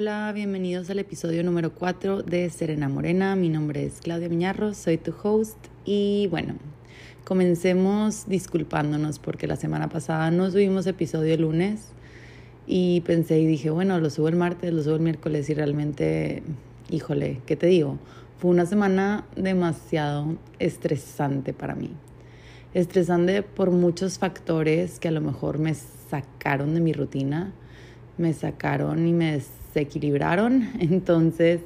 Hola, bienvenidos al episodio número 4 de Serena Morena. Mi nombre es Claudia Miñarro, soy tu host y bueno, comencemos disculpándonos porque la semana pasada no subimos episodio el lunes y pensé y dije, bueno, lo subo el martes, lo subo el miércoles y realmente, híjole, ¿qué te digo? Fue una semana demasiado estresante para mí. Estresante por muchos factores que a lo mejor me sacaron de mi rutina, me sacaron y me desequilibraron. Entonces,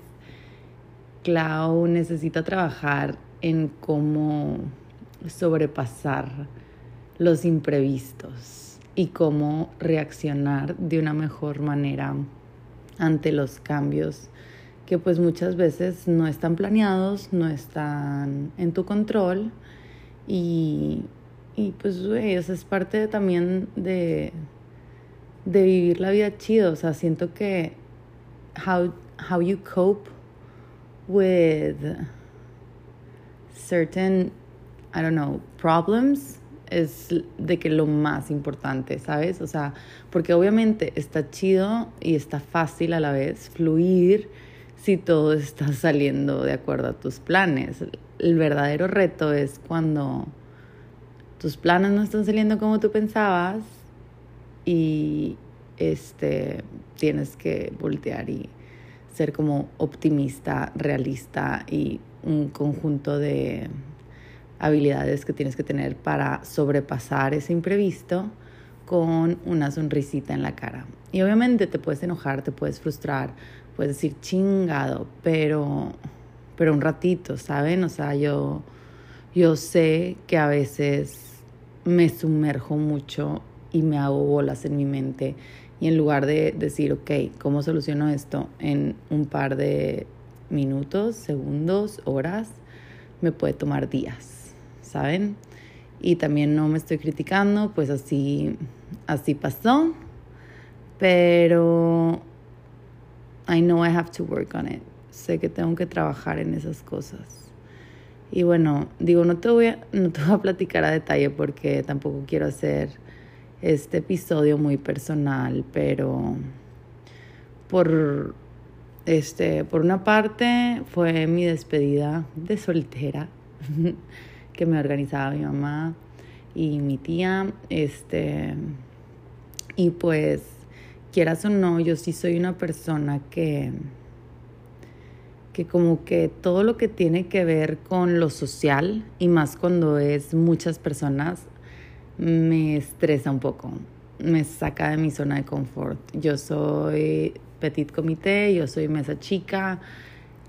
Clau necesita trabajar en cómo sobrepasar los imprevistos y cómo reaccionar de una mejor manera ante los cambios que pues muchas veces no están planeados, no están en tu control y, y pues eso es parte también de, de vivir la vida chido, o sea, siento que how, how you cope with certain, I don't know, problems es de que lo más importante, ¿sabes? O sea, porque obviamente está chido y está fácil a la vez fluir si todo está saliendo de acuerdo a tus planes. El verdadero reto es cuando tus planes no están saliendo como tú pensabas y este tienes que voltear y ser como optimista, realista y un conjunto de habilidades que tienes que tener para sobrepasar ese imprevisto con una sonrisita en la cara. Y obviamente te puedes enojar, te puedes frustrar, puedes decir chingado, pero, pero un ratito, ¿saben? O sea, yo, yo sé que a veces me sumerjo mucho y me hago bolas en mi mente y en lugar de decir, ok, ¿cómo soluciono esto en un par de minutos, segundos, horas? Me puede tomar días, ¿saben? Y también no me estoy criticando, pues así, así pasó, pero I know I have to work on it. Sé que tengo que trabajar en esas cosas. Y bueno, digo, no te voy a, no te voy a platicar a detalle porque tampoco quiero hacer este episodio muy personal, pero por este, por una parte fue mi despedida de soltera que me organizaba mi mamá y mi tía, este, y pues quieras o no, yo sí soy una persona que, que como que todo lo que tiene que ver con lo social, y más cuando es muchas personas, me estresa un poco, me saca de mi zona de confort. Yo soy petit comité, yo soy mesa chica,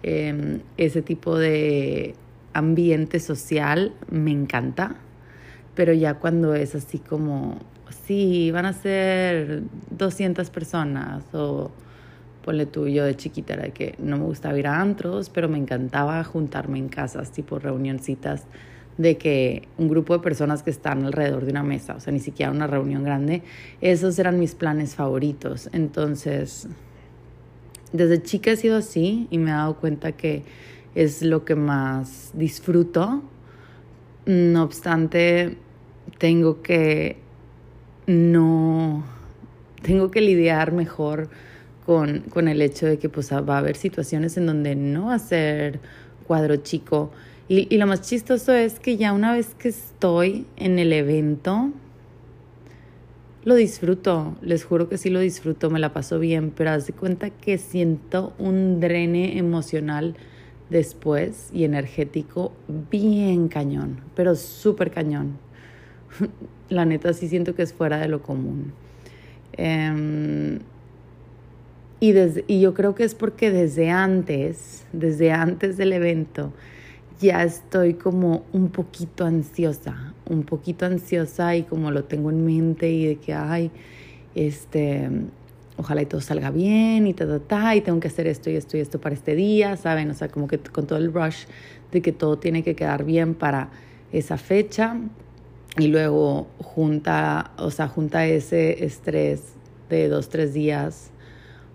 em, ese tipo de ambiente social me encanta, pero ya cuando es así como sí, van a ser 200 personas o ponle tú, yo de chiquita que no me gustaba ir a antros, pero me encantaba juntarme en casas, tipo reunioncitas de que un grupo de personas que están alrededor de una mesa, o sea, ni siquiera una reunión grande, esos eran mis planes favoritos. Entonces, desde chica he sido así y me he dado cuenta que es lo que más disfruto. No obstante, tengo que no tengo que lidiar mejor con, con, el hecho de que pues, va a haber situaciones en donde no va a ser cuadro chico. Y, y, lo más chistoso es que ya una vez que estoy en el evento, lo disfruto, les juro que sí lo disfruto, me la paso bien, pero haz de cuenta que siento un drene emocional después y energético bien cañón, pero súper cañón. la neta sí siento que es fuera de lo común. Em, y, y yo creo que es porque desde antes, desde antes del evento, ya estoy como un poquito ansiosa, un poquito ansiosa y como lo tengo en mente y de que, ay, este, ojalá y todo salga bien y ta, ta, ta, y tengo que hacer esto y esto y esto para este día, ¿saben? O sea, como que con todo el rush de que todo tiene que quedar bien para esa fecha y luego junta, o sea, junta ese estrés de dos, tres días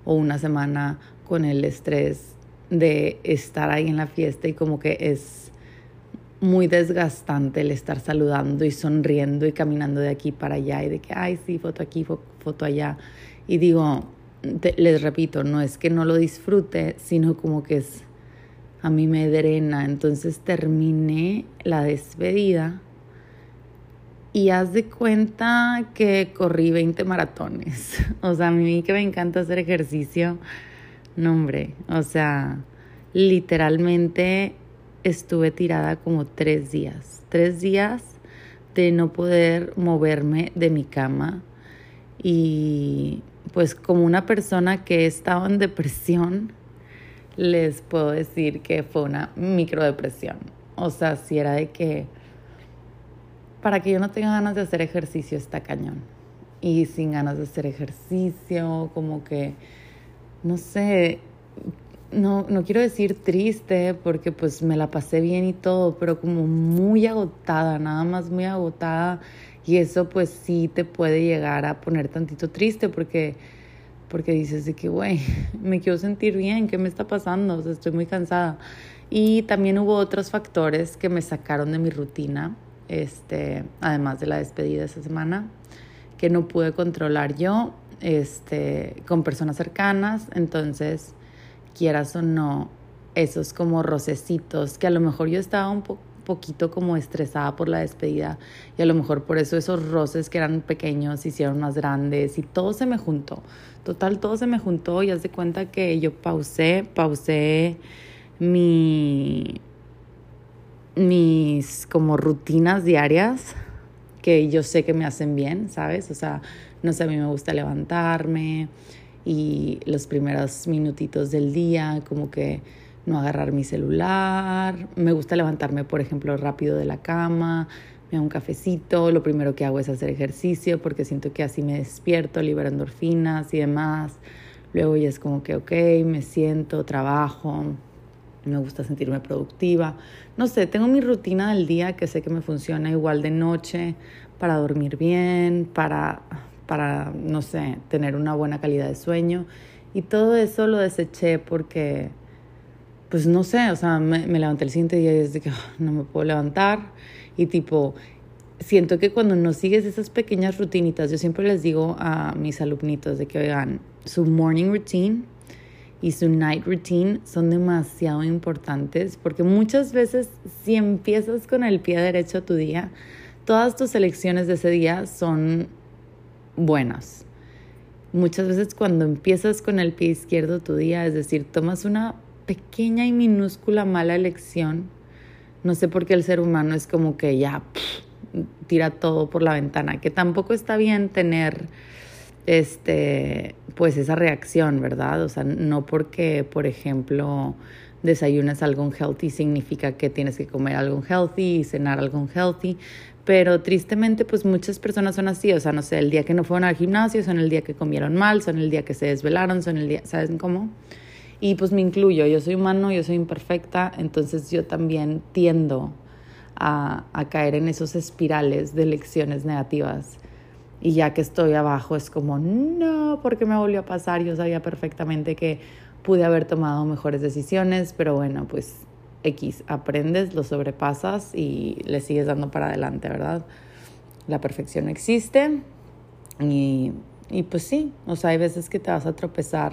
o una semana con el estrés de estar ahí en la fiesta y como que es muy desgastante el estar saludando y sonriendo y caminando de aquí para allá y de que, ay, sí, foto aquí, foto allá. Y digo, les repito, no es que no lo disfrute, sino como que es a mí me drena. Entonces terminé la despedida y haz de cuenta que corrí 20 maratones. O sea, a mí que me encanta hacer ejercicio, no hombre, o sea, literalmente estuve tirada como tres días, tres días de no poder moverme de mi cama y pues como una persona que estaba en depresión, les puedo decir que fue una microdepresión. O sea, si era de que para que yo no tenga ganas de hacer ejercicio está cañón. Y sin ganas de hacer ejercicio, como que, no sé, no, no quiero decir triste porque pues me la pasé bien y todo, pero como muy agotada, nada más muy agotada. Y eso pues sí te puede llegar a poner tantito triste porque, porque dices de que, güey, me quiero sentir bien, ¿qué me está pasando? O estoy muy cansada. Y también hubo otros factores que me sacaron de mi rutina, este, además de la despedida esa semana, que no pude controlar yo, este, con personas cercanas. Entonces, quieras o no, esos como rocecitos, que a lo mejor yo estaba un poquito como estresada por la despedida y a lo mejor por eso esos roces que eran pequeños hicieron más grandes y todo se me juntó. Total, todo se me juntó y haz de cuenta que yo pausé, pausé mi, mis como rutinas diarias que yo sé que me hacen bien, ¿sabes? O sea, no sé, a mí me gusta levantarme, y los primeros minutitos del día, como que no agarrar mi celular. Me gusta levantarme, por ejemplo, rápido de la cama, me hago un cafecito, lo primero que hago es hacer ejercicio porque siento que así me despierto, libero endorfinas y demás. Luego ya es como que, ok, me siento, trabajo, me gusta sentirme productiva. No sé, tengo mi rutina del día que sé que me funciona igual de noche para dormir bien, para para, no sé, tener una buena calidad de sueño. Y todo eso lo deseché porque, pues no sé, o sea, me, levanté el siguiente día y es de que ah, no me puedo levantar. Y tipo, siento que cuando no sigues esas pequeñas rutinitas, yo siempre les digo a mis alumnitos de que, oigan, su morning routine y su night routine son demasiado importantes porque muchas veces si empiezas con el pie derecho a tu día, todas tus elecciones de ese día son buenas. Muchas veces cuando empiezas con el pie izquierdo tu día, es decir, tomas una pequeña y minúscula mala elección, no sé por qué el ser humano es como que ya tira todo por la ventana, que tampoco está bien tener este pues esa reacción, ¿verdad? O sea, no porque, por ejemplo, desayunas algo healthy significa que tienes que comer algo healthy y cenar algo healthy, pero tristemente pues muchas personas son así, o sea, no sé, el día que no fueron al gimnasio, son el día que comieron mal, son el día que se desvelaron, son el día, ¿saben cómo? Y pues me incluyo, yo soy humano, yo soy imperfecta, entonces yo también tiendo a, a caer en esos espirales de lecciones negativas. Y ya que estoy abajo es como, no, ¿por qué me volvió a pasar? Yo sabía perfectamente que pude haber tomado mejores decisiones, pero bueno, pues X, aprendes, lo sobrepasas y le sigues dando para adelante, ¿verdad? La perfección existe y, y pues sí, o sea, hay veces que te vas a tropezar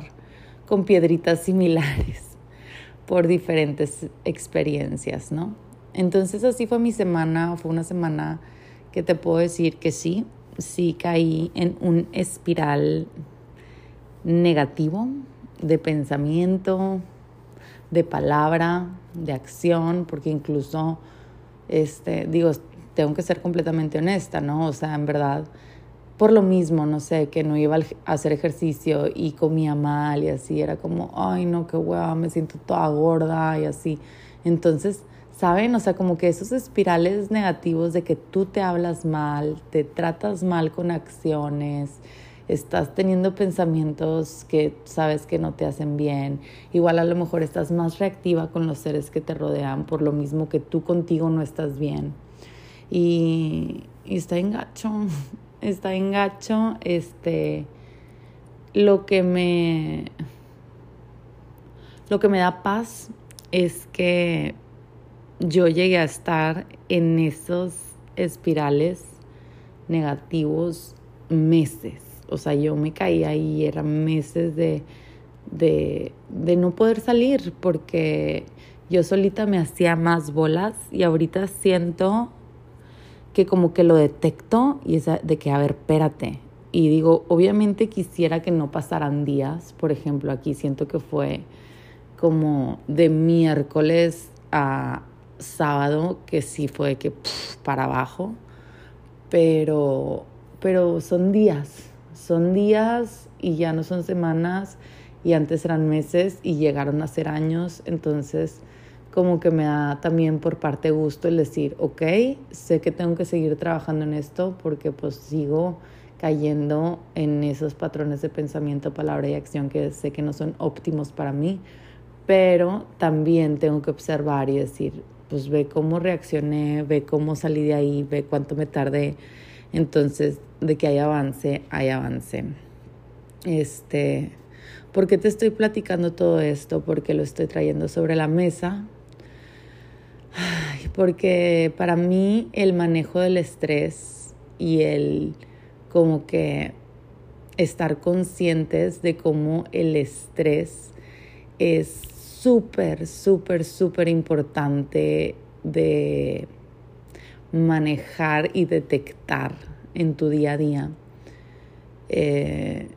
con piedritas similares por diferentes experiencias, ¿no? Entonces así fue mi semana, fue una semana que te puedo decir que sí, sí caí en un espiral negativo de pensamiento, de palabra, de acción, porque incluso, este, digo, tengo que ser completamente honesta, ¿no? O sea, en verdad, por lo mismo, no sé, que no iba a hacer ejercicio y comía mal y así, era como, ay, no, qué hueva, me siento toda gorda y así. Entonces, ¿saben? O sea, como que esos espirales negativos de que tú te hablas mal, te tratas mal con acciones, estás teniendo pensamientos que sabes que no te hacen bien, igual a lo mejor estás más reactiva con los seres que te rodean por lo mismo que tú contigo no estás bien. Y, está en gacho, está en gacho, este, lo que me, lo que me da paz es que yo llegué a estar en esos espirales negativos meses O sea, yo me caía y eran meses de, de, de no poder salir porque yo solita me hacía más bolas y ahorita siento que como que lo detecto y es de que, a ver, espérate. Y digo, obviamente quisiera que no pasaran días. Por ejemplo, aquí siento que fue como de miércoles a sábado, que sí fue que para abajo. Pero, pero son días, son días y ya no son semanas y antes eran meses y llegaron a ser años. Entonces como que me da también por parte gusto el decir, ok, sé que tengo que seguir trabajando en esto porque pues sigo cayendo en esos patrones de pensamiento, palabra y acción que sé que no son óptimos para mí, pero también tengo que observar y decir, pues ve cómo reaccioné, ve cómo salí de ahí, ve cuánto me tardé. Entonces, de que hay avance, hay avance. Este, ¿por qué te estoy platicando todo esto? Porque lo estoy trayendo sobre la mesa porque para mí el manejo del estrés y el como que estar conscientes de cómo el estrés es súper, súper, súper importante de manejar y detectar en tu día a día. Eh,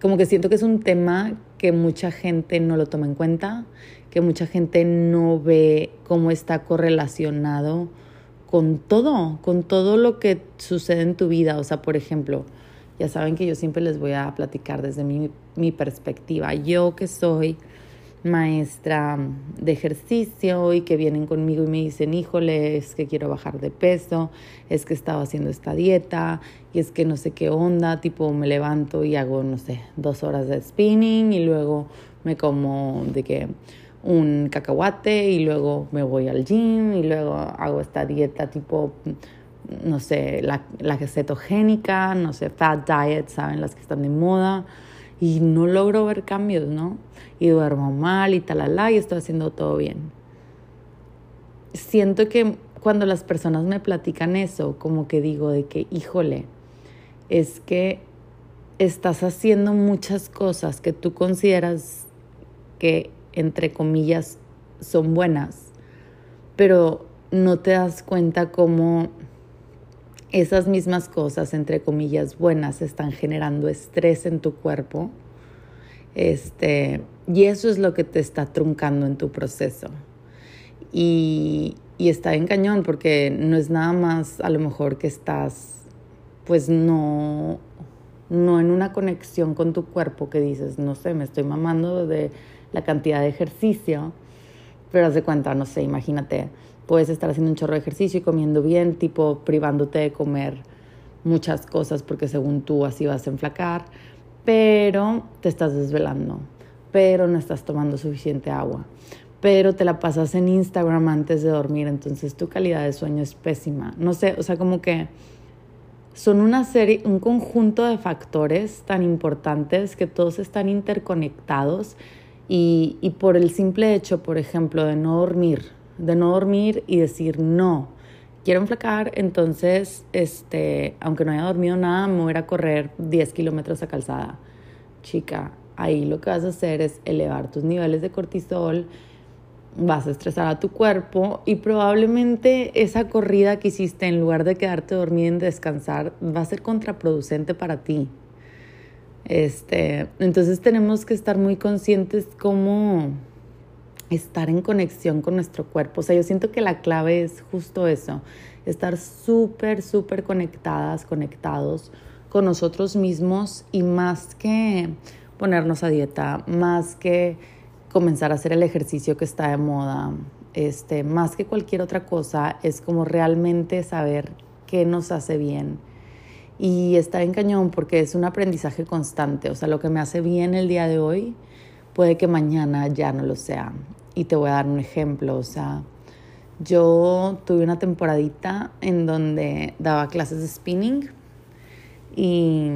como que siento que es un tema que mucha gente no lo toma en cuenta, que mucha gente no ve cómo está correlacionado con todo, con todo lo que sucede en tu vida. O sea, por ejemplo, ya saben que yo siempre les voy a platicar desde mi, mi perspectiva. Yo que soy maestra de ejercicio y que vienen conmigo y me dicen, híjole, es que quiero bajar de peso, es que estaba haciendo esta dieta y es que no sé qué onda, tipo me levanto y hago, no sé, dos horas de spinning y luego me como de que un cacahuate y luego me voy al gym y luego hago esta dieta tipo no sé, la, la cetogénica, no sé, fat diet, ¿saben? Las que están de moda y no logro ver cambios, ¿no? Y duermo mal y talala y estoy haciendo todo bien. Siento que cuando las personas me platican eso, como que digo de que, híjole, es que estás haciendo muchas cosas que tú consideras que, entre comillas, son buenas, pero no te das cuenta cómo esas mismas cosas, entre comillas, buenas, están generando estrés en tu cuerpo. Este, y eso es lo que te está truncando en tu proceso. Y, y está en cañón porque no es nada más a lo mejor que estás, pues no, no en una conexión con tu cuerpo que dices, no sé, me estoy mamando de la cantidad de ejercicio, pero haz de cuenta, no sé, imagínate, puedes estar haciendo un chorro de ejercicio y comiendo bien, tipo privándote de comer muchas cosas porque según tú así vas a enflacar, pero te estás desvelando, pero no estás tomando suficiente agua, pero te la pasas en Instagram antes de dormir, entonces tu calidad de sueño es pésima. No sé, o sea, como que son una serie, un conjunto de factores tan importantes que todos están interconectados y, y por el simple hecho, por ejemplo, de no dormir, de no dormir y decir no, quiero enflacar, entonces, este, aunque no haya dormido nada, me voy a, correr 10 kilómetros a calzada. Chica, ahí lo que vas a hacer es elevar tus niveles de cortisol, vas a estresar a tu cuerpo y probablemente esa corrida que hiciste en lugar de quedarte dormido y descansar va a ser contraproducente para ti. Este, entonces tenemos que estar muy conscientes cómo estar en conexión con nuestro cuerpo. O sea, yo siento que la clave es justo eso, estar súper, súper conectadas, conectados con nosotros mismos y más que ponernos a dieta, más que comenzar a hacer el ejercicio que está de moda, este, más que cualquier otra cosa, es como realmente saber qué nos hace bien. Y está en cañón porque es un aprendizaje constante. O sea, lo que me hace bien el día de hoy puede que mañana ya no lo sea. Y te voy a dar un ejemplo, o sea, yo tuve una temporadita en donde daba clases de spinning y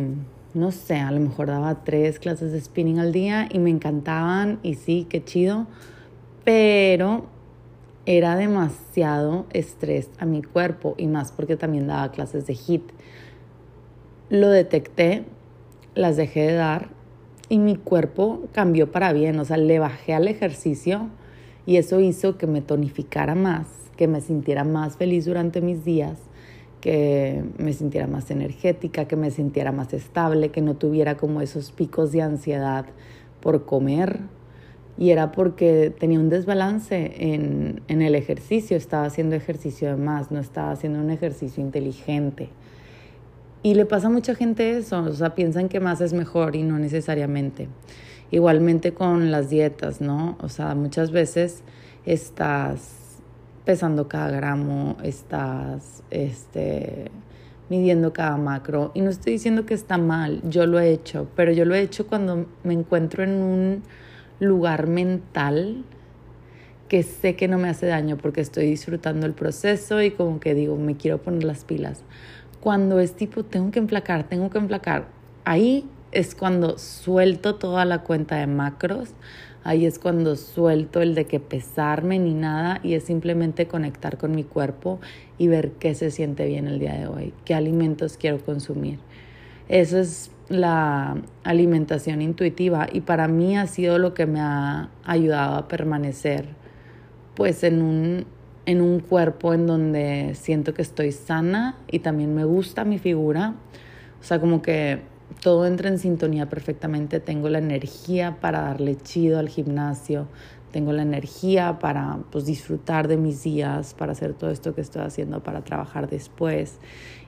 no sé, a lo mejor daba tres clases de spinning al día y me encantaban y sí, qué chido, pero era demasiado estrés a mi cuerpo y más porque también daba clases de HIT. Lo detecté, las dejé de dar y mi cuerpo cambió para bien, o sea, le bajé al ejercicio y eso hizo que me tonificara más, que me sintiera más feliz durante mis días, que me sintiera más energética, que me sintiera más estable, que no tuviera como esos picos de ansiedad por comer. Y era porque tenía un desbalance en, en el ejercicio, estaba haciendo ejercicio de más, no estaba haciendo un ejercicio inteligente. Y le pasa a mucha gente eso, o sea, piensan que más es mejor y no necesariamente. Igualmente con las dietas, ¿no? O sea, muchas veces estás pesando cada gramo, estás este, midiendo cada macro. Y no estoy diciendo que está mal, yo lo he hecho, pero yo lo he hecho cuando me encuentro en un lugar mental que sé que no me hace daño porque estoy disfrutando el proceso y como que digo, me quiero poner las pilas cuando es tipo, tengo que emplacar, tengo que emplacar, ahí es cuando suelto toda la cuenta de macros, ahí es cuando suelto el de que pesarme ni nada y es simplemente conectar con mi cuerpo y ver qué se siente bien el día de hoy, qué alimentos quiero consumir. Eso es la alimentación intuitiva y para mí ha sido lo que me ha ayudado a permanecer pues en un en un cuerpo en donde siento que estoy sana y también me gusta mi figura. O sea, como que todo entra en sintonía perfectamente. Tengo la energía para darle chido al gimnasio. Tengo la energía para pues, disfrutar de mis días, para hacer todo esto que estoy haciendo, para trabajar después.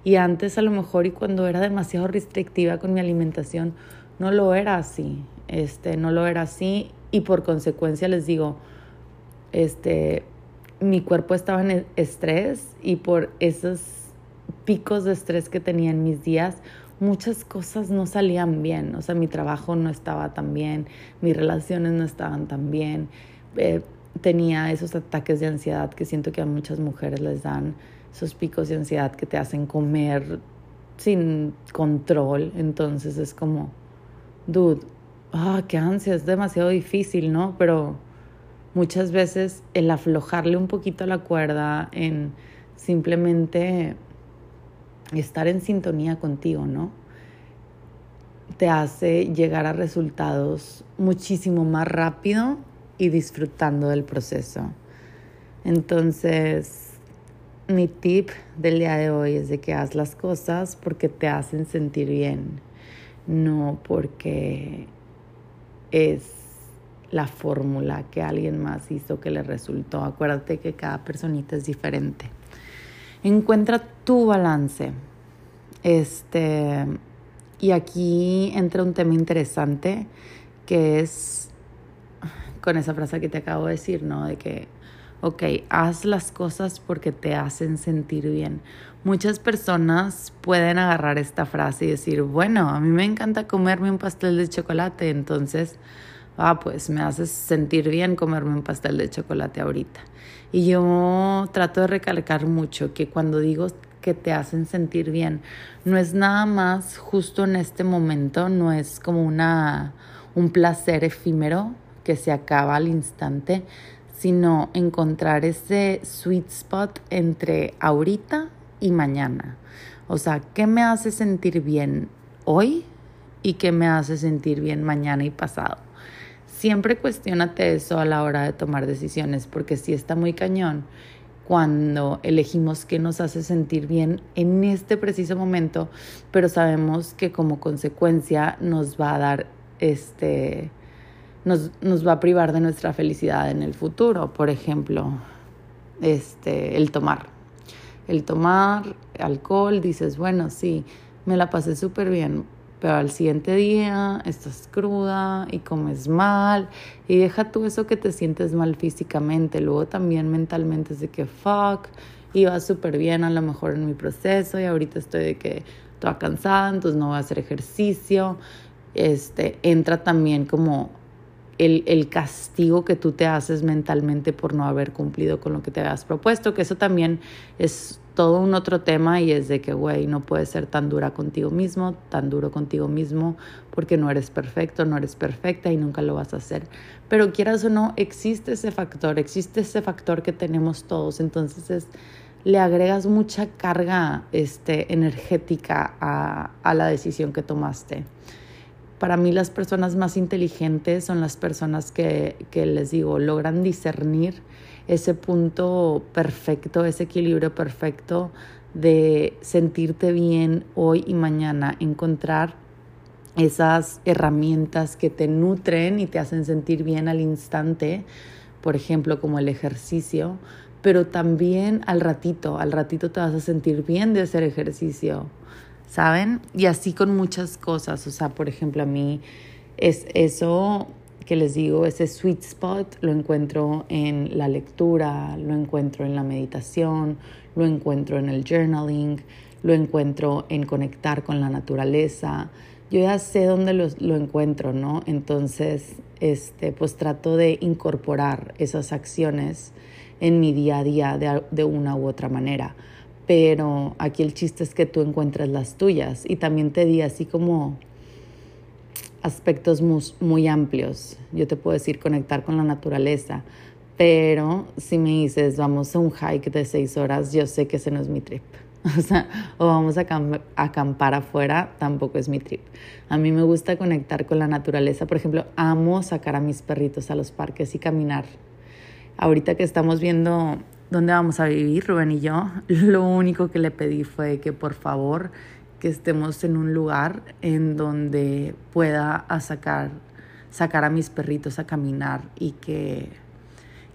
Y antes a lo mejor y cuando era demasiado restrictiva con mi alimentación, no lo era así. Este, no lo era así y por consecuencia les digo, este, mi cuerpo estaba en estrés y por esos picos de estrés que tenía en mis días, muchas cosas no salían bien. O sea, mi trabajo no estaba tan bien, mis relaciones no estaban tan bien. Eh, tenía esos ataques de ansiedad que siento que a muchas mujeres les dan, esos picos de ansiedad que te hacen comer sin control. Entonces es como, dude, ah, qué ansia, es demasiado difícil, ¿no? Pero muchas veces el aflojarle un poquito la cuerda, en simplemente estar en sintonía contigo, ¿no? Te hace llegar a resultados muchísimo más rápido y disfrutando del proceso. Entonces, mi tip del día de hoy es de que haz las cosas porque te hacen sentir bien, no porque es la fórmula que alguien más hizo que le resultó. Acuérdate que cada personita es diferente. Encuentra tu balance. Este, y aquí entra un tema interesante que es con esa frase que te acabo de decir, ¿no? De que, ok, haz las cosas porque te hacen sentir bien. Muchas personas pueden agarrar esta frase y decir, bueno, a mí me encanta comerme un pastel de chocolate, entonces ah, pues me hace sentir bien comerme un pastel de chocolate ahorita. Y yo trato de recalcar mucho que cuando digo que te hacen sentir bien, no es nada más justo en este momento, no es como una, un placer efímero que se acaba al instante, sino encontrar ese sweet spot entre ahorita y mañana. O sea, ¿qué me hace sentir bien hoy y qué me hace sentir bien mañana y pasado? Siempre cuestionate eso a la hora de tomar decisiones, porque si está muy cañón cuando elegimos qué nos hace sentir bien en este preciso momento, pero sabemos que como consecuencia nos va a dar este nos, nos va a privar de nuestra felicidad en el futuro. Por ejemplo, este, el tomar. El tomar alcohol, dices, bueno, sí, me la pasé súper bien pero al siguiente día estás cruda y comes mal y deja tú eso que te sientes mal físicamente, luego también mentalmente es de que fuck, iba súper bien a lo mejor en mi proceso y ahorita estoy de que toda cansada, entonces no voy a hacer ejercicio, este, entra también como el, el, castigo que tú te haces mentalmente por no haber cumplido con lo que te habías propuesto, que eso también es todo un otro tema y es de que, güey, no puedes ser tan dura contigo mismo, tan duro contigo mismo, porque no eres perfecto, no eres perfecta y nunca lo vas a hacer. Pero quieras o no, existe ese factor, existe ese factor que tenemos todos, entonces es, le agregas mucha carga este, energética a, a la decisión que tomaste. para mí las personas más inteligentes son las personas que, que les digo, logran discernir ese punto perfecto, ese equilibrio perfecto de sentirte bien hoy y mañana, encontrar esas herramientas que te nutren y te hacen sentir bien al instante, por ejemplo, como el ejercicio, pero también al ratito, al ratito te vas a sentir bien de hacer ejercicio, ¿saben? Y así con muchas cosas, o sea, por ejemplo, a mí es eso que les digo, ese sweet spot lo encuentro en la lectura, lo encuentro en la meditación, lo encuentro en el journaling, lo encuentro en conectar con la naturaleza. Yo ya sé dónde lo, lo encuentro, ¿no? Entonces, este, pues trato de incorporar esas acciones en mi día a día de, de una u otra manera. Pero aquí el chiste es que tú encuentres las tuyas y también te di así como aspectos muy, amplios. Yo te puedo decir conectar con la naturaleza, pero si me dices vamos a un hike de seis horas, yo sé que ese no es mi trip. O sea, o vamos a acampar afuera, tampoco es mi trip. A mí me gusta conectar con la naturaleza. Por ejemplo, amo sacar a mis perritos a los parques y caminar. Ahorita que estamos viendo dónde vamos a vivir, Rubén y yo, lo único que le pedí fue que por favor que estemos en un lugar en donde pueda sacar, sacar a mis perritos a caminar y que,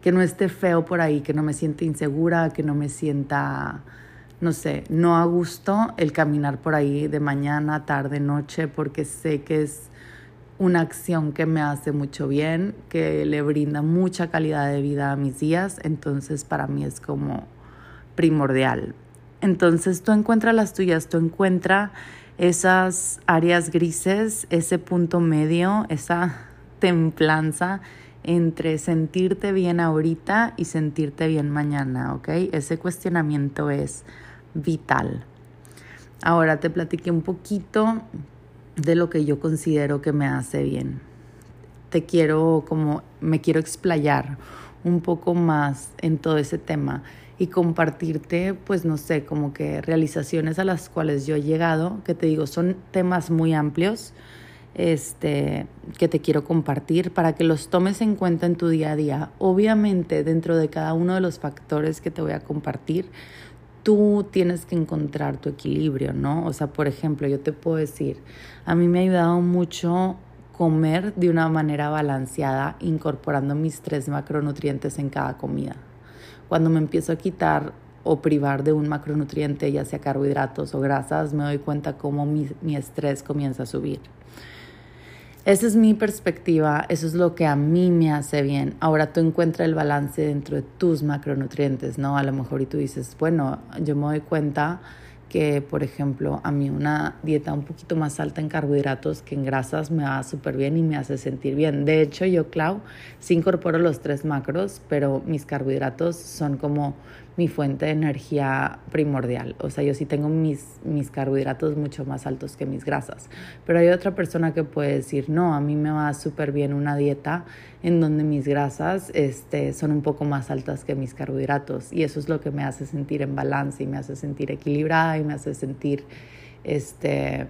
que no esté feo por ahí, que no me sienta insegura, que no me sienta, no sé, no a gusto el caminar por ahí de mañana, tarde, noche, porque sé que es una acción que me hace mucho bien, que le brinda mucha calidad de vida a mis días, entonces para mí es como primordial. Entonces tú encuentras las tuyas, tú encuentras esas áreas grises, ese punto medio, esa templanza entre sentirte bien ahorita y sentirte bien mañana, ¿ok? Ese cuestionamiento es vital. Ahora te platiqué un poquito de lo que yo considero que me hace bien. Te quiero como, me quiero explayar un poco más en todo ese tema y compartirte, pues no sé, como que realizaciones a las cuales yo he llegado, que te digo, son temas muy amplios, este, que te quiero compartir para que los tomes en cuenta en tu día a día. Obviamente, dentro de cada uno de los factores que te voy a compartir, tú tienes que encontrar tu equilibrio, ¿no? O sea, por ejemplo, yo te puedo decir, a mí me ha ayudado mucho comer de una manera balanceada, incorporando mis tres macronutrientes en cada comida. Cuando me empiezo a quitar o privar de un macronutriente, ya sea carbohidratos o grasas, me doy cuenta cómo mi, mi, estrés comienza a subir. Esa es mi perspectiva, eso es lo que a mí me hace bien. Ahora tú encuentras el balance dentro de tus macronutrientes, ¿no? A lo mejor y tú dices, bueno, yo me doy cuenta que, por ejemplo, a mí una dieta un poquito más alta en carbohidratos que en grasas me va súper bien y me hace sentir bien. De hecho, yo, Clau, sí incorporo los tres macros, pero mis carbohidratos son como mi fuente de energía primordial. O sea, yo sí tengo mis, mis carbohidratos mucho más altos que mis grasas. Pero hay otra persona que puede decir, no, a mí me va súper bien una dieta en donde mis grasas este, son un poco más altas que mis carbohidratos. Y eso es lo que me hace sentir en balance y me hace sentir equilibrada y me hace sentir este,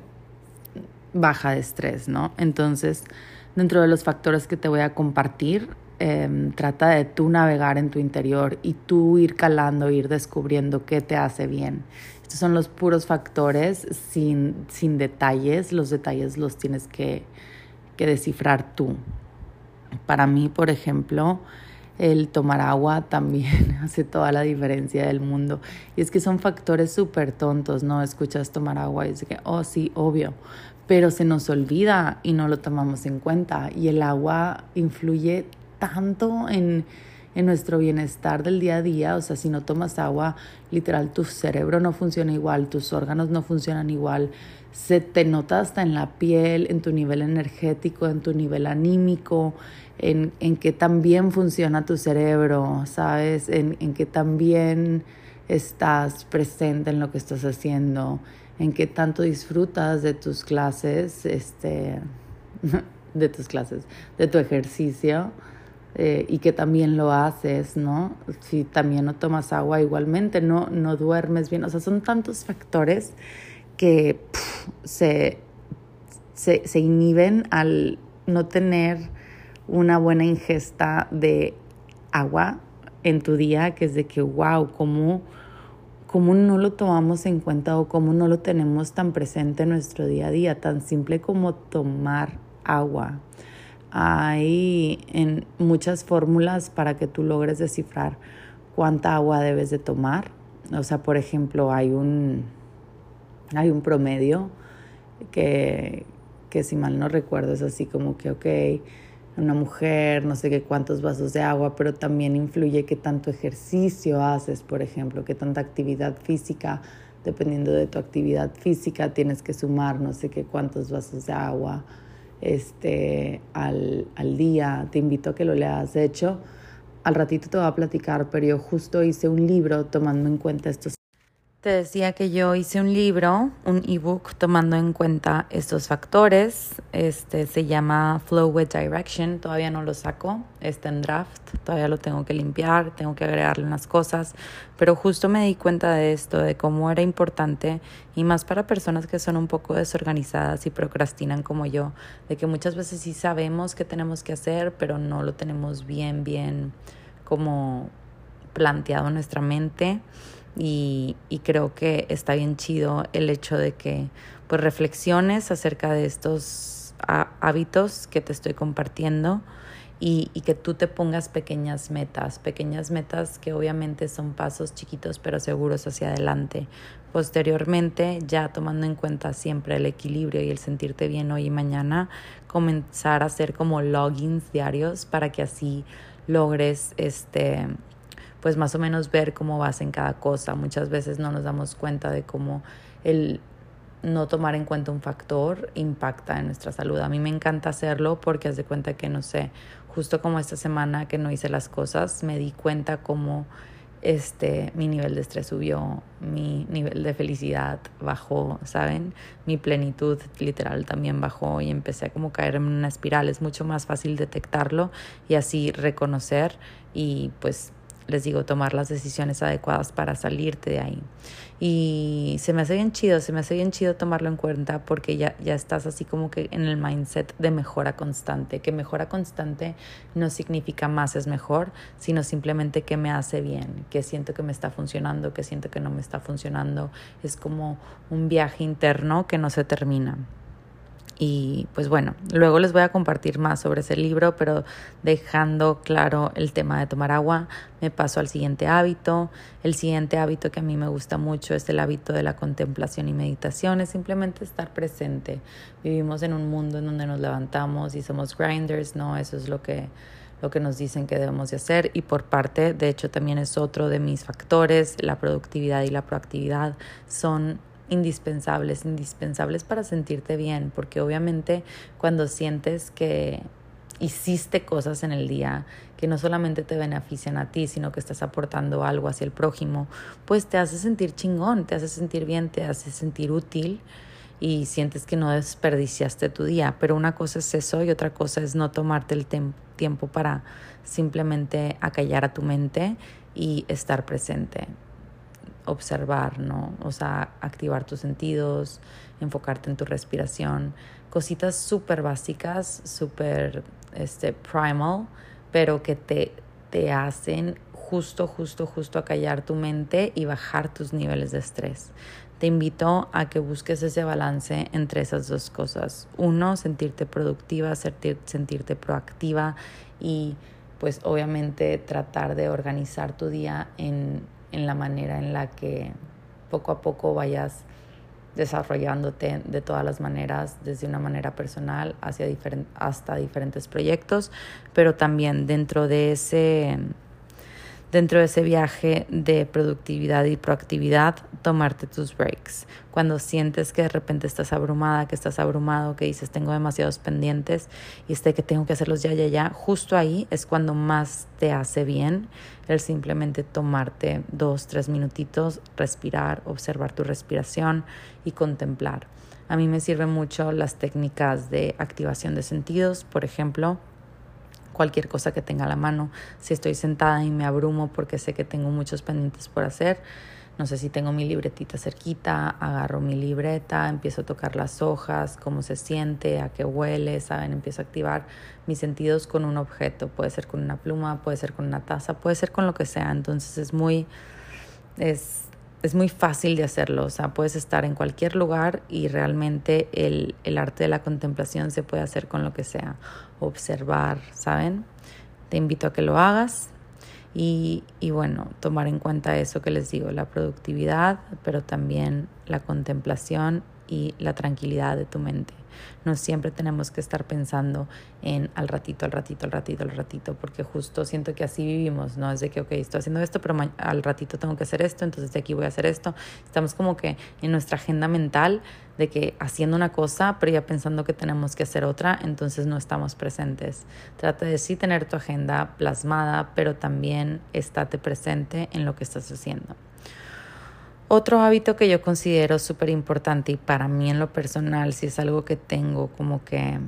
baja de estrés, ¿no? Entonces, dentro de los factores que te voy a compartir, Em, trata de tú navegar en tu interior y tú ir calando, ir descubriendo qué te hace bien. Estos son los puros factores sin, sin detalles. Los detalles los tienes que, que descifrar tú. Para mí, por ejemplo, el tomar agua también hace toda la diferencia del mundo. Y es que son factores súper tontos, ¿no? Escuchas tomar agua y dices que, oh, sí, obvio. Pero se nos olvida y no lo tomamos en cuenta. Y el agua influye tanto en, en nuestro bienestar del día a día. O sea, si no tomas agua, literal, tu cerebro no funciona igual, tus órganos no funcionan igual. Se te nota hasta en la piel, en tu nivel energético, en tu nivel anímico, en, en que también funciona tu cerebro, ¿sabes? En, en que también estás presente en lo que estás haciendo, en que tanto disfrutas de tus clases, este, de tus clases, de tu ejercicio. Eh, y que también lo haces, ¿no? Si también no tomas agua, igualmente no, no duermes bien. O sea, son tantos factores que se, se, se inhiben al no tener una buena ingesta de agua en tu día, que es de que, wow, cómo, cómo no lo tomamos en cuenta o cómo no lo tenemos tan presente en nuestro día a día, tan simple como tomar agua. Hay en muchas fórmulas para que tú logres descifrar cuánta agua debes de tomar. O sea, por ejemplo, hay un, hay un promedio que, que si mal no recuerdo es así como que, ok, una mujer, no sé qué cuántos vasos de agua, pero también influye qué tanto ejercicio haces, por ejemplo, qué tanta actividad física, dependiendo de tu actividad física, tienes que sumar no sé qué cuántos vasos de agua este, al, al día. Te invito a que lo leas. De hecho, al ratito te voy a platicar, pero yo justo hice un libro tomando en cuenta estos te decía que yo hice un libro, un ebook tomando en cuenta estos factores. Este se llama Flow with Direction. Todavía no lo saco, está en draft. Todavía lo tengo que limpiar, tengo que agregarle unas cosas. Pero justo me di cuenta de esto, de cómo era importante y más para personas que son un poco desorganizadas y procrastinan como yo, de que muchas veces sí sabemos qué tenemos que hacer, pero no lo tenemos bien, bien como planteado en nuestra mente y, y, creo que está bien chido el hecho de que pues reflexiones acerca de estos hábitos que te estoy compartiendo y, y, que tú te pongas pequeñas metas, pequeñas metas que obviamente son pasos chiquitos pero seguros hacia adelante. Posteriormente, ya tomando en cuenta siempre el equilibrio y el sentirte bien hoy y mañana, comenzar a hacer como logins diarios para que así logres este pues más o menos ver cómo vas en cada cosa. Muchas veces no nos damos cuenta de cómo el no tomar en cuenta un factor impacta en nuestra salud. A mí me encanta hacerlo porque haz de cuenta que, no sé, justo como esta semana que no hice las cosas, me di cuenta cómo este, mi nivel de estrés subió, mi nivel de felicidad bajó, ¿saben? Mi plenitud literal también bajó y empecé a como caer en una espiral. Es mucho más fácil detectarlo y así reconocer y pues les digo, tomar las decisiones adecuadas para salirte de ahí. Y se me hace bien chido, se me hace bien chido tomarlo en cuenta porque ya, ya estás así como que en el mindset de mejora constante, que mejora constante no significa más es mejor, sino simplemente que me hace bien, que siento que me está funcionando, que siento que no me está funcionando. Es como un viaje interno que no se termina. Y pues bueno, luego les voy a compartir más sobre ese libro, pero dejando claro el tema de tomar agua, me paso al siguiente hábito. El siguiente hábito que a mí me gusta mucho es el hábito de la contemplación y meditación, es simplemente estar presente. Vivimos en un mundo en donde nos levantamos y somos grinders, ¿no? Eso es lo que lo que nos dicen que debemos de hacer y por parte, de hecho también es otro de mis factores, la productividad y la proactividad son indispensables, indispensables para sentirte bien, porque obviamente cuando sientes que hiciste cosas en el día que no solamente te benefician a ti, sino que estás aportando algo hacia el prójimo, pues te hace sentir chingón, te hace sentir bien, te hace sentir útil y sientes que no desperdiciaste tu día. Pero una cosa es eso y otra cosa es no tomarte el tiempo para simplemente acallar a tu mente y estar presente observar, ¿no? O sea, activar tus sentidos, enfocarte en tu respiración, cositas súper básicas, súper este, primal, pero que te, te hacen justo, justo, justo acallar tu mente y bajar tus niveles de estrés. Te invito a que busques ese balance entre esas dos cosas. Uno, sentirte productiva, sentirte proactiva y pues obviamente tratar de organizar tu día en en la manera en la que poco a poco vayas desarrollándote de todas las maneras, desde una manera personal hacia hasta diferentes proyectos, pero también dentro de ese dentro de ese viaje de productividad y proactividad, tomarte tus breaks. Cuando sientes que de repente estás abrumada, que estás abrumado, que dices tengo demasiados pendientes y este que tengo que hacerlos ya, ya, ya, justo ahí es cuando más te hace bien el simplemente tomarte dos, tres minutitos, respirar, observar tu respiración y contemplar. A mí me sirven mucho las técnicas de activación de sentidos, por ejemplo, cualquier cosa que tenga a la mano. Si estoy sentada y me abrumo porque sé que tengo muchos pendientes por hacer, no sé si tengo mi libretita cerquita, agarro mi libreta, empiezo a tocar las hojas, cómo se siente, a qué huele, ¿saben? Empiezo a activar mis sentidos con un objeto, puede ser con una pluma, puede ser con una taza, puede ser con lo que sea, entonces es muy, es, es muy fácil de hacerlo, o sea, puedes estar en cualquier lugar y realmente el, el arte de la contemplación se puede hacer con lo que sea, observar, ¿saben? Te invito a que lo hagas, y, y, bueno, tomar en cuenta eso que les digo, la productividad, pero también la contemplación y la tranquilidad de tu mente. No siempre tenemos que estar pensando en al ratito, al ratito, al ratito, al ratito, porque justo siento que así vivimos, ¿no? Es de que, ok, estoy haciendo esto, pero al ratito tengo que hacer esto, entonces de aquí voy a hacer esto. Estamos como que en nuestra agenda mental de que haciendo una cosa, pero ya pensando que tenemos que hacer otra, entonces no estamos presentes. Trata de sí tener tu agenda plasmada, pero también estate presente en lo que estás haciendo. Otro hábito que yo considero súper importante y para mí en lo personal, si es algo que tengo como que,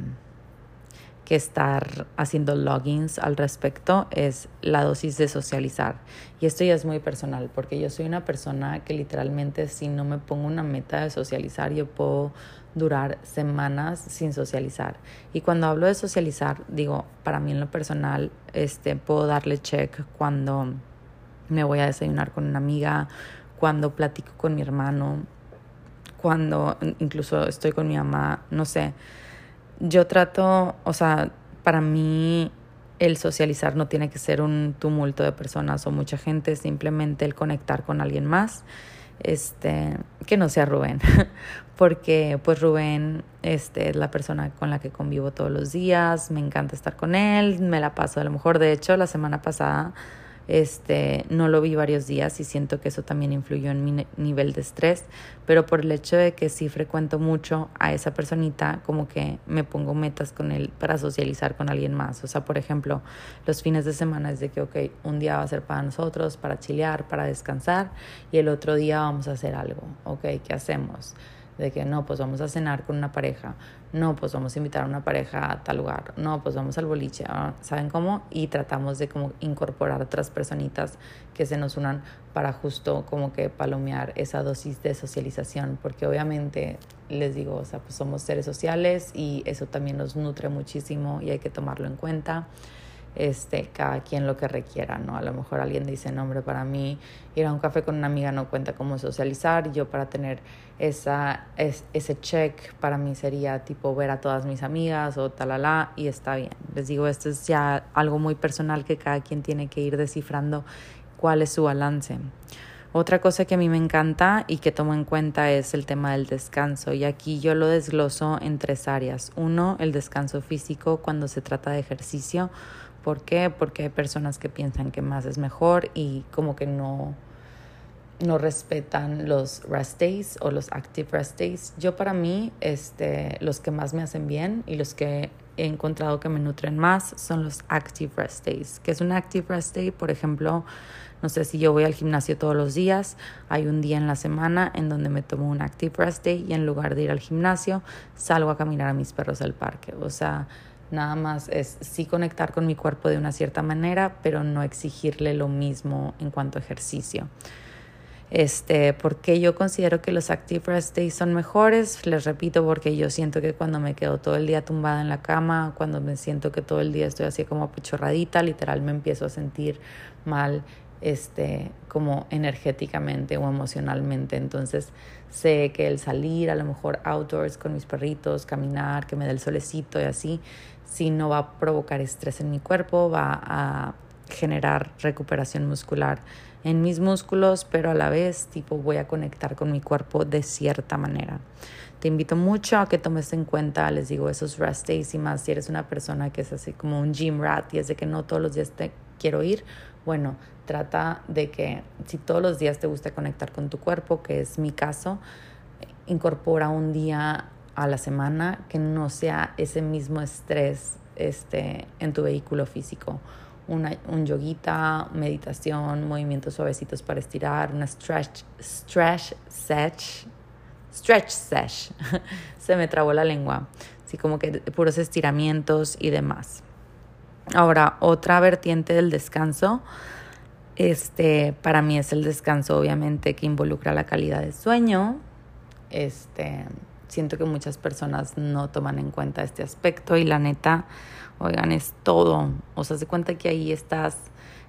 que estar haciendo logins al respecto, es la dosis de socializar. Y esto ya es muy personal, porque yo soy una persona que literalmente si no me pongo una meta de socializar, yo puedo durar semanas sin socializar. Y cuando hablo de socializar, digo, para mí en lo personal, este, puedo darle check cuando me voy a desayunar con una amiga, cuando platico con mi hermano, cuando incluso estoy con mi mamá, no sé. Yo trato, o sea, para mí el socializar no tiene que ser un tumulto de personas o mucha gente, simplemente el conectar con alguien más, este, que no sea Rubén, porque pues Rubén este, es la persona con la que convivo todos los días, me encanta estar con él, me la paso a lo mejor, de hecho, la semana pasada este, no lo vi varios días y siento que eso también influyó en mi nivel de estrés, pero por el hecho de que sí frecuento mucho a esa personita, como que me pongo metas con él para socializar con alguien más. O sea, por ejemplo, los fines de semana es de que, ok, un día va a ser para nosotros, para chilear, para descansar, y el otro día vamos a hacer algo, ok, ¿qué hacemos? De que no, pues vamos a cenar con una pareja, no, pues vamos a invitar a una pareja a tal lugar, no, pues vamos al boliche, ah, ¿saben cómo? Y tratamos de como incorporar otras personitas que se nos unan para justo como que palomear esa dosis de socialización, porque obviamente les digo, o sea, pues somos seres sociales y eso también nos nutre muchísimo y hay que tomarlo en cuenta este, cada quien lo que requiera, ¿no? A lo mejor alguien dice, no, hombre, para mí ir a un café con una amiga no cuenta como socializar, yo para tener esa, ese check para mí sería tipo ver a todas mis amigas o talala y está bien. Les digo, esto es ya algo muy personal que cada quien tiene que ir descifrando cuál es su balance. Otra cosa que a mí me encanta y que tomo en cuenta es el tema del descanso y aquí yo lo desgloso en tres áreas. Uno, el descanso físico cuando se trata de ejercicio ¿Por qué? Porque hay personas que piensan que más es mejor y como que no, no respetan los rest days o los active rest days. Yo para mí, este, los que más me hacen bien y los que he encontrado que me nutren más son los active rest days. ¿Qué es un active rest day? Por ejemplo, no sé si yo voy al gimnasio todos los días, hay un día en la semana en donde me tomo un active rest day y en lugar de ir al gimnasio, salgo a caminar a mis perros al parque. O sea, Nada más es sí conectar con mi cuerpo de una cierta manera, pero no exigirle lo mismo en cuanto a ejercicio. Este, porque yo considero que los active rest days son mejores, les repito, porque yo siento que cuando me quedo todo el día tumbada en la cama, cuando me siento que todo el día estoy así como pichorradita, literal me empiezo a sentir mal este, como energéticamente o emocionalmente. Entonces sé que el salir a lo mejor outdoors con mis perritos, caminar, que me dé el solecito y así, si no va a provocar estrés en mi cuerpo, va a generar recuperación muscular en mis músculos, pero a la vez tipo voy a conectar con mi cuerpo de cierta manera. Te invito mucho a que tomes en cuenta, les digo, esos rest days y más si eres una persona que es así como un gym rat y es de que no todos los días te quiero ir, bueno, trata de que si todos los días te gusta conectar con tu cuerpo, que es mi caso, incorpora un día a la semana que no sea ese mismo estrés este, en tu vehículo físico. Una, un yoguita, meditación, movimientos suavecitos para estirar, una stretch, stretch sesh, stretch sesh, se me trabó la lengua, así como que puros estiramientos y demás. Ahora, otra vertiente del descanso Este, para mí es el descanso, obviamente, que involucra la calidad de sueño. Este, siento que muchas personas no toman en cuenta este aspecto y la neta, oigan, es todo. O sea, se cuenta que ahí estás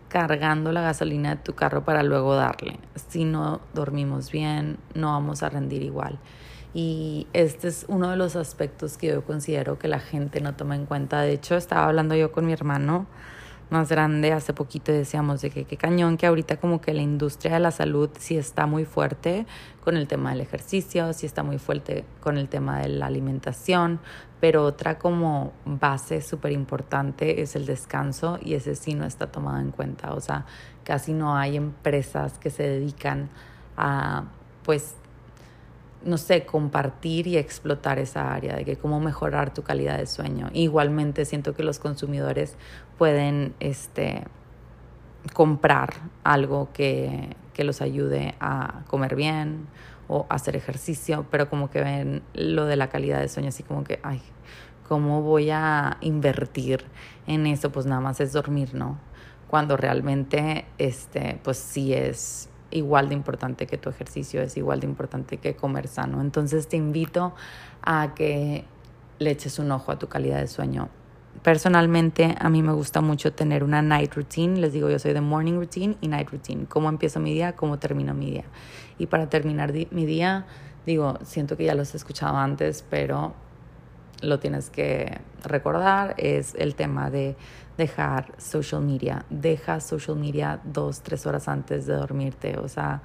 cargando la gasolina de tu carro para luego darle. Si no dormimos bien, no vamos a rendir igual. Y este es uno de los aspectos que yo considero que la gente no toma en cuenta. De hecho, estaba hablando yo con mi hermano más grande hace poquito decíamos de que qué cañón que ahorita como que la industria de la salud sí está muy fuerte con el tema del ejercicio, sí está muy fuerte con el tema de la alimentación, pero otra como base súper importante es el descanso y ese sí no está tomado en cuenta, o sea, casi no hay empresas que se dedican a pues no sé, compartir y explotar esa área de que cómo mejorar tu calidad de sueño. Igualmente siento que los consumidores pueden este, comprar algo que, que los ayude a comer bien o hacer ejercicio, pero como que ven lo de la calidad de sueño así como que, ay, ¿cómo voy a invertir en eso? Pues nada más es dormir, ¿no? Cuando realmente, este, pues sí es igual de importante que tu ejercicio, es igual de importante que comer sano. Entonces te invito a que le eches un ojo a tu calidad de sueño. Personalmente, a mí me gusta mucho tener una night routine. Les digo, yo soy de morning routine y night routine. Cómo empiezo mi día, cómo termino mi día. Y para terminar mi día, digo, siento que ya los he escuchado antes, pero lo tienes que recordar, es el tema de dejar social media. Deja social media dos, tres horas antes de dormirte. O sea,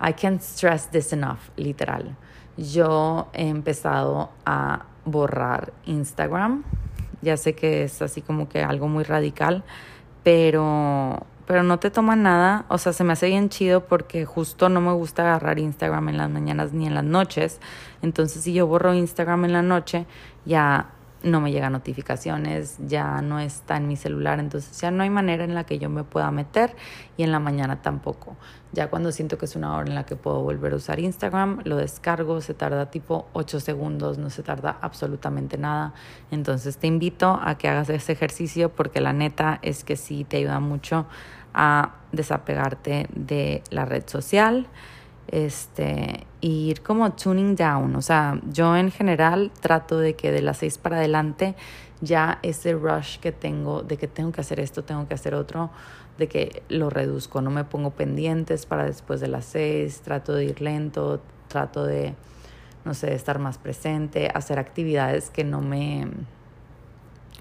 I can't stress this enough, literal. Yo he empezado a borrar Instagram. Ya sé que es así como que algo muy radical, pero pero no te toma nada, o sea, se me hace bien chido porque justo no me gusta agarrar Instagram en las mañanas ni en las noches. Entonces, si yo borro Instagram en la noche, ya no me llegan notificaciones, ya no está en mi celular, entonces ya no hay manera en la que yo me pueda meter y en la mañana tampoco. Ya cuando siento que es una hora en la que puedo volver a usar Instagram, lo descargo, se tarda tipo 8 segundos, no se tarda absolutamente nada. Entonces te invito a que hagas ese ejercicio porque la neta es que sí te ayuda mucho a desapegarte de la red social este, ir como tuning down. O sea, yo en general trato de que de las seis para adelante ya ese rush que tengo de que tengo que hacer esto, tengo que hacer otro, de que lo reduzco. No me pongo pendientes para después de las seis, trato de ir lento, trato de, no sé, estar más presente, hacer actividades que no me,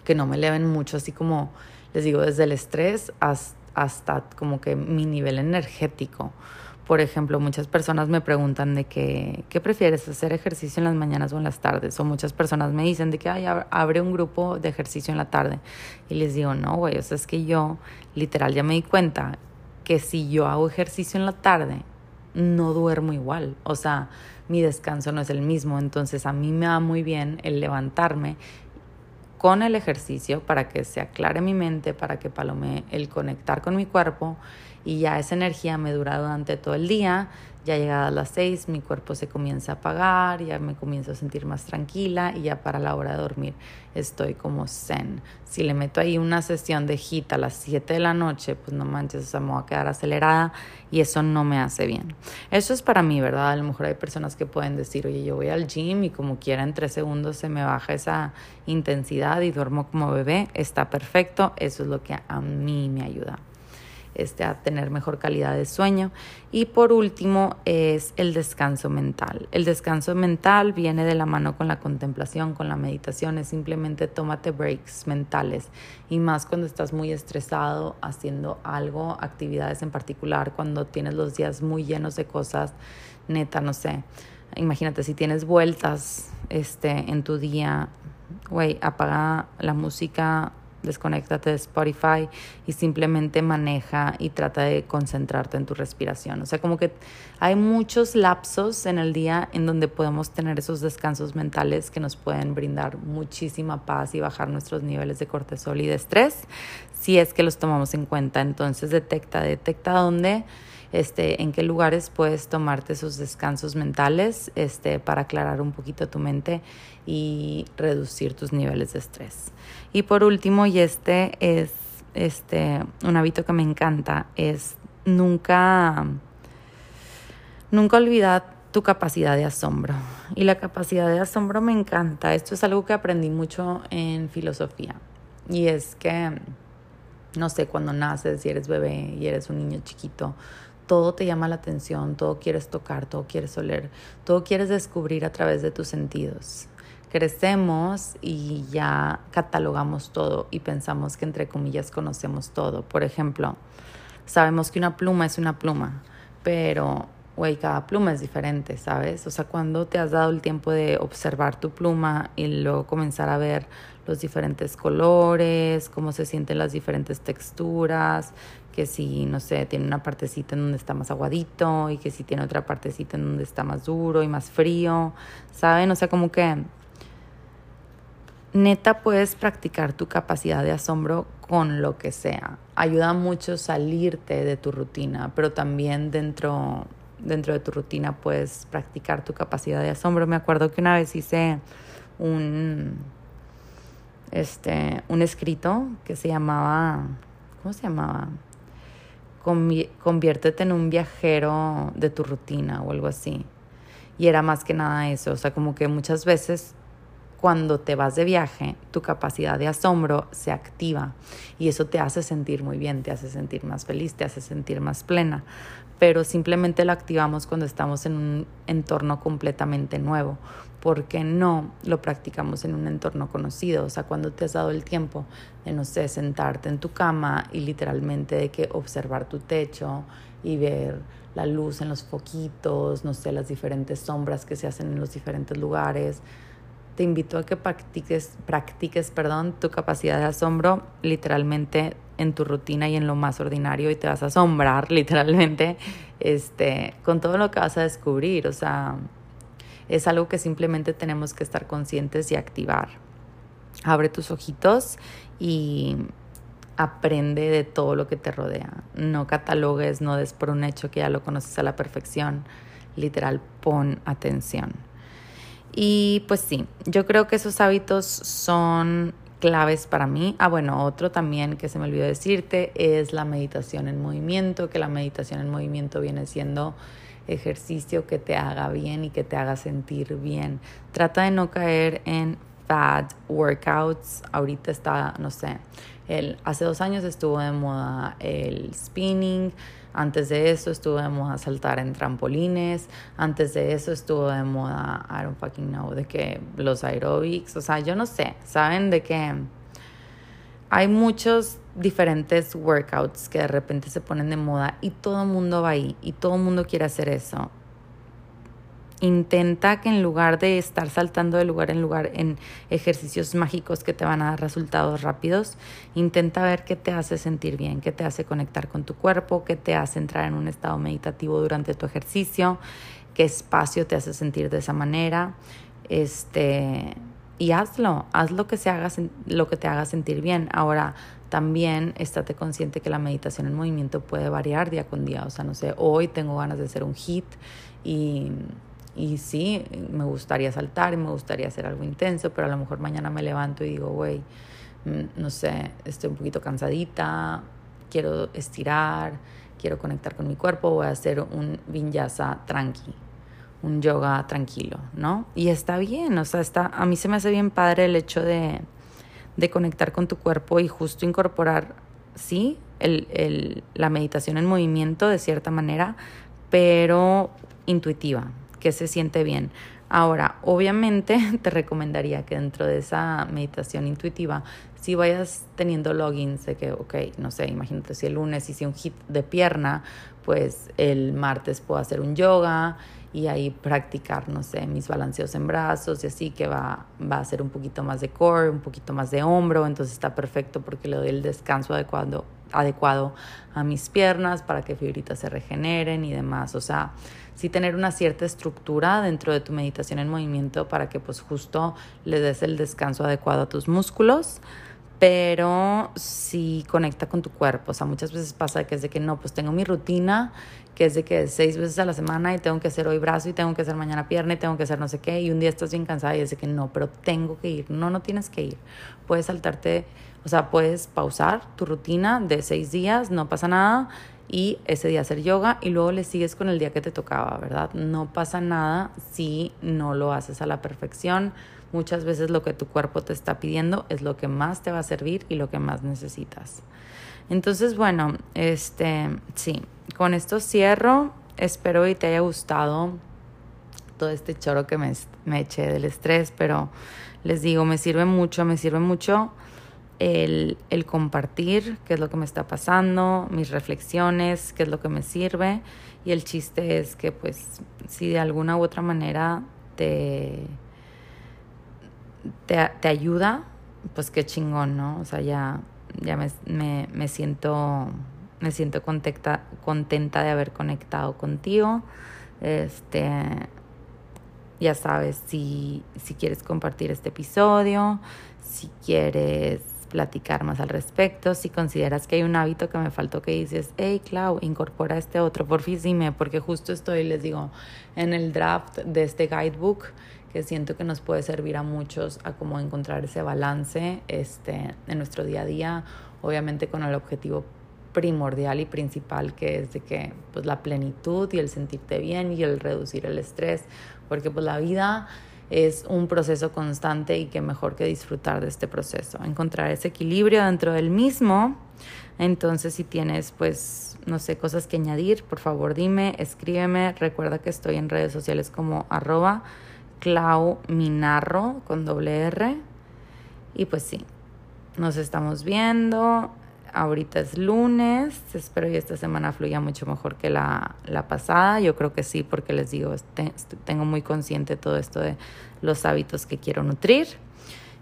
que no me eleven mucho, así como les digo, desde el estrés hasta, hasta como que mi nivel energético. Por ejemplo, muchas personas me preguntan de que, ¿qué prefieres, hacer ejercicio en las mañanas o en las tardes? O muchas personas me dicen de que, ay, abre un grupo de ejercicio en la tarde. Y les digo, no, güey, o sea, es que yo literal ya me di cuenta que si yo hago ejercicio en la tarde, no duermo igual. O sea, mi descanso no es el mismo. Entonces a mí me va muy bien el levantarme con el ejercicio para que se aclare mi mente, para que palome el conectar con mi cuerpo y ya esa energía me dura durante todo el día. Ya llegadas las seis, mi cuerpo se comienza a apagar, ya me comienzo a sentir más tranquila y ya para la hora de dormir estoy como zen. Si le meto ahí una sesión de HIT a las 7 de la noche, pues no manches, o me voy a quedar acelerada y eso no me hace bien. Eso es para mí, ¿verdad? A lo mejor hay personas que pueden decir, oye, yo voy al gym y como quiera en tres segundos se me baja esa intensidad y duermo como bebé. Está perfecto, eso es lo que a mí me ayuda este, a tener mejor calidad de sueño. Y por último es el descanso mental. El descanso mental viene de la mano con la contemplación, con la meditación, es simplemente tómate breaks mentales y más cuando estás muy estresado haciendo algo, actividades en particular, cuando tienes los días muy llenos de cosas, neta, no sé. Imagínate si tienes vueltas este en tu día, güey, apaga la música desconéctate de Spotify y simplemente maneja y trata de concentrarte en tu respiración. O sea, como que hay muchos lapsos en el día en donde podemos tener esos descansos mentales que nos pueden brindar muchísima paz y bajar nuestros niveles de cortisol y de estrés, si es que los tomamos en cuenta. Entonces, detecta, detecta dónde este, en qué lugares puedes tomarte esos descansos mentales este, para aclarar un poquito tu mente y reducir tus niveles de estrés. Y por último, y este es este, un hábito que me encanta es nunca, nunca olvidar tu capacidad de asombro. Y la capacidad de asombro me encanta. Esto es algo que aprendí mucho en filosofía. Y es que, no sé, cuando naces y eres bebé y eres un niño chiquito, todo te llama la atención, todo quieres tocar, todo quieres oler, todo quieres descubrir a través de tus sentidos. Crecemos y ya catalogamos todo y pensamos que entre comillas conocemos todo. Por ejemplo, sabemos que una pluma es una pluma, pero güey, cada pluma es diferente, ¿sabes? O sea, cuando te has dado el tiempo de observar tu pluma y luego comenzar a ver los diferentes colores, cómo se sienten las diferentes texturas, que si, no sé, tiene una partecita en donde está más aguadito y que si tiene otra partecita en donde está más duro y más frío, ¿saben? O sea, como que neta puedes practicar tu capacidad de asombro con lo que sea. Ayuda mucho salirte de tu rutina, pero también dentro dentro de tu rutina puedes practicar tu capacidad de asombro. Me acuerdo que una vez hice un, este, un escrito que se llamaba, ¿cómo se llamaba? Conviértete en un viajero de tu rutina o algo así. Y era más que nada eso, o sea, como que muchas veces cuando te vas de viaje, tu capacidad de asombro se activa y eso te hace sentir muy bien, te hace sentir más feliz, te hace sentir más plena pero simplemente lo activamos cuando estamos en un entorno completamente nuevo. porque no lo practicamos en un entorno conocido? O sea, cuando te has dado el tiempo de, no sé, sentarte en tu cama y literalmente de que observar tu techo y ver la luz en los foquitos, no sé, las diferentes sombras que se hacen en los diferentes lugares. Te invito a que practiques, practiques perdón, tu capacidad de asombro literalmente en tu rutina y en lo más ordinario y te vas a asombrar literalmente este, con todo lo que vas a descubrir. O sea, es algo que simplemente tenemos que estar conscientes y activar. Abre tus ojitos y aprende de todo lo que te rodea. No catalogues, no des por un hecho que ya lo conoces a la perfección. Literal, pon atención. Y pues sí, yo creo que esos hábitos son claves para mí. Ah, bueno, otro también que se me olvidó decirte es la meditación en movimiento, que la meditación en movimiento viene siendo ejercicio que te haga bien y que te haga sentir bien. Trata de no caer en fat workouts. Ahorita está, no sé, el, hace dos años estuvo de moda el spinning, antes de eso estuvo de moda saltar en trampolines. Antes de eso estuvo de moda, I don't fucking know, de que los aerobics. O sea, yo no sé. Saben de que hay muchos diferentes workouts que de repente se ponen de moda y todo el mundo va ahí y todo el mundo quiere hacer eso intenta que en lugar de estar saltando de lugar en lugar en ejercicios mágicos que te van a dar resultados rápidos, intenta ver qué te hace sentir bien, qué te hace conectar con tu cuerpo, qué te hace entrar en un estado meditativo durante tu ejercicio, qué espacio te hace sentir de esa manera. Este, y hazlo, haz lo que, se haga, lo que te haga sentir bien. Ahora, también estate consciente que la meditación en movimiento puede variar día con día. O sea, no sé, hoy tengo ganas de hacer un hit y y sí, me gustaría saltar me gustaría hacer algo intenso, pero a lo mejor mañana me levanto y digo, güey, mm, no sé, estoy un poquito cansadita, quiero estirar, quiero conectar con mi cuerpo, voy a hacer un vinyasa tranqui, un yoga tranquilo, ¿no? Y está bien, o sea, está, a mí se me hace bien padre el hecho de, de conectar con tu cuerpo y justo incorporar, sí, el, el, la meditación en movimiento de cierta manera, pero intuitiva, que se siente bien. Ahora, obviamente te recomendaría que dentro de esa meditación intuitiva, si vayas teniendo logins de que, ok, no sé, imagínate si el lunes hice un hit de pierna, pues el martes puedo hacer un yoga y ahí practicar, no sé, mis balanceos en brazos y así que va, va a ser un poquito más de core, un poquito más de hombro, entonces está perfecto porque le doy el descanso adecuado, adecuado a mis piernas para que fibritas se regeneren y demás. O sea, sí tener una cierta estructura dentro de tu meditación en movimiento para que pues justo le des el descanso adecuado a tus músculos. Pero sí conecta con tu cuerpo. O sea, muchas veces pasa que es de que no, pues tengo mi rutina, que es de que seis veces a la semana y tengo que hacer hoy brazo y tengo que hacer mañana pierna y tengo que hacer no sé qué, y un día estás bien cansada y es de que no, pero tengo que ir. No, no tienes que ir. Puedes saltarte, o sea, puedes pausar tu rutina de seis días, no pasa nada, y ese día hacer yoga y luego le sigues con el día que te tocaba, ¿verdad? No pasa nada si no lo haces a la perfección Muchas veces lo que tu cuerpo te está pidiendo es lo que más te va a servir y lo que más necesitas. Entonces, bueno, este, sí, con esto cierro. Espero y te haya gustado todo este choro que me, me eché del estrés, pero les digo, me sirve mucho, me sirve mucho el, el, compartir qué es lo que me está pasando, mis reflexiones, qué es lo que me sirve. Y el chiste es que, pues, si de alguna u otra manera te te, te ayuda, pues qué chingón, ¿no? O sea, ya, ya me, me, me siento, me siento contenta, contenta de haber conectado contigo. Este, ya sabes, si, si quieres compartir este episodio, si quieres platicar más al respecto, si consideras que hay un hábito que me faltó que dices, hey Clau, incorpora este otro, por fin dime, porque justo estoy, les digo, en el draft de este guidebook que siento que nos puede servir a muchos a cómo encontrar ese balance este, en nuestro día a día, obviamente con el objetivo primordial y principal que es de que pues la plenitud y el sentirte bien y el reducir el estrés, porque pues la vida es un proceso constante y que mejor que disfrutar de este proceso, encontrar ese equilibrio dentro del mismo. Entonces, si tienes, pues, no sé, cosas que añadir, por favor dime, escríbeme. Recuerda que estoy en redes sociales como arroba Clau Minarro con doble R. Y pues sí, nos estamos viendo. Ahorita es lunes. Espero que esta semana fluya mucho mejor que la, la pasada. Yo creo que sí, porque les digo, tengo muy consciente todo esto de los hábitos que quiero nutrir.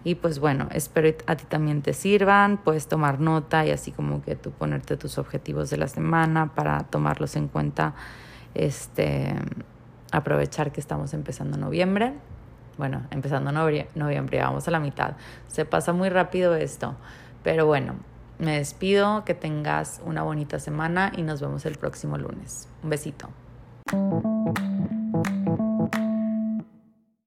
Y pues bueno, espero a ti también te sirvan. Puedes tomar nota y así como que tú ponerte tus objetivos de la semana para tomarlos en cuenta. Este aprovechar que estamos empezando noviembre. Bueno, empezando noviembre, vamos a la mitad. Se pasa muy rápido esto, pero bueno, me despido, que tengas una bonita semana y nos vemos el próximo lunes. Un besito.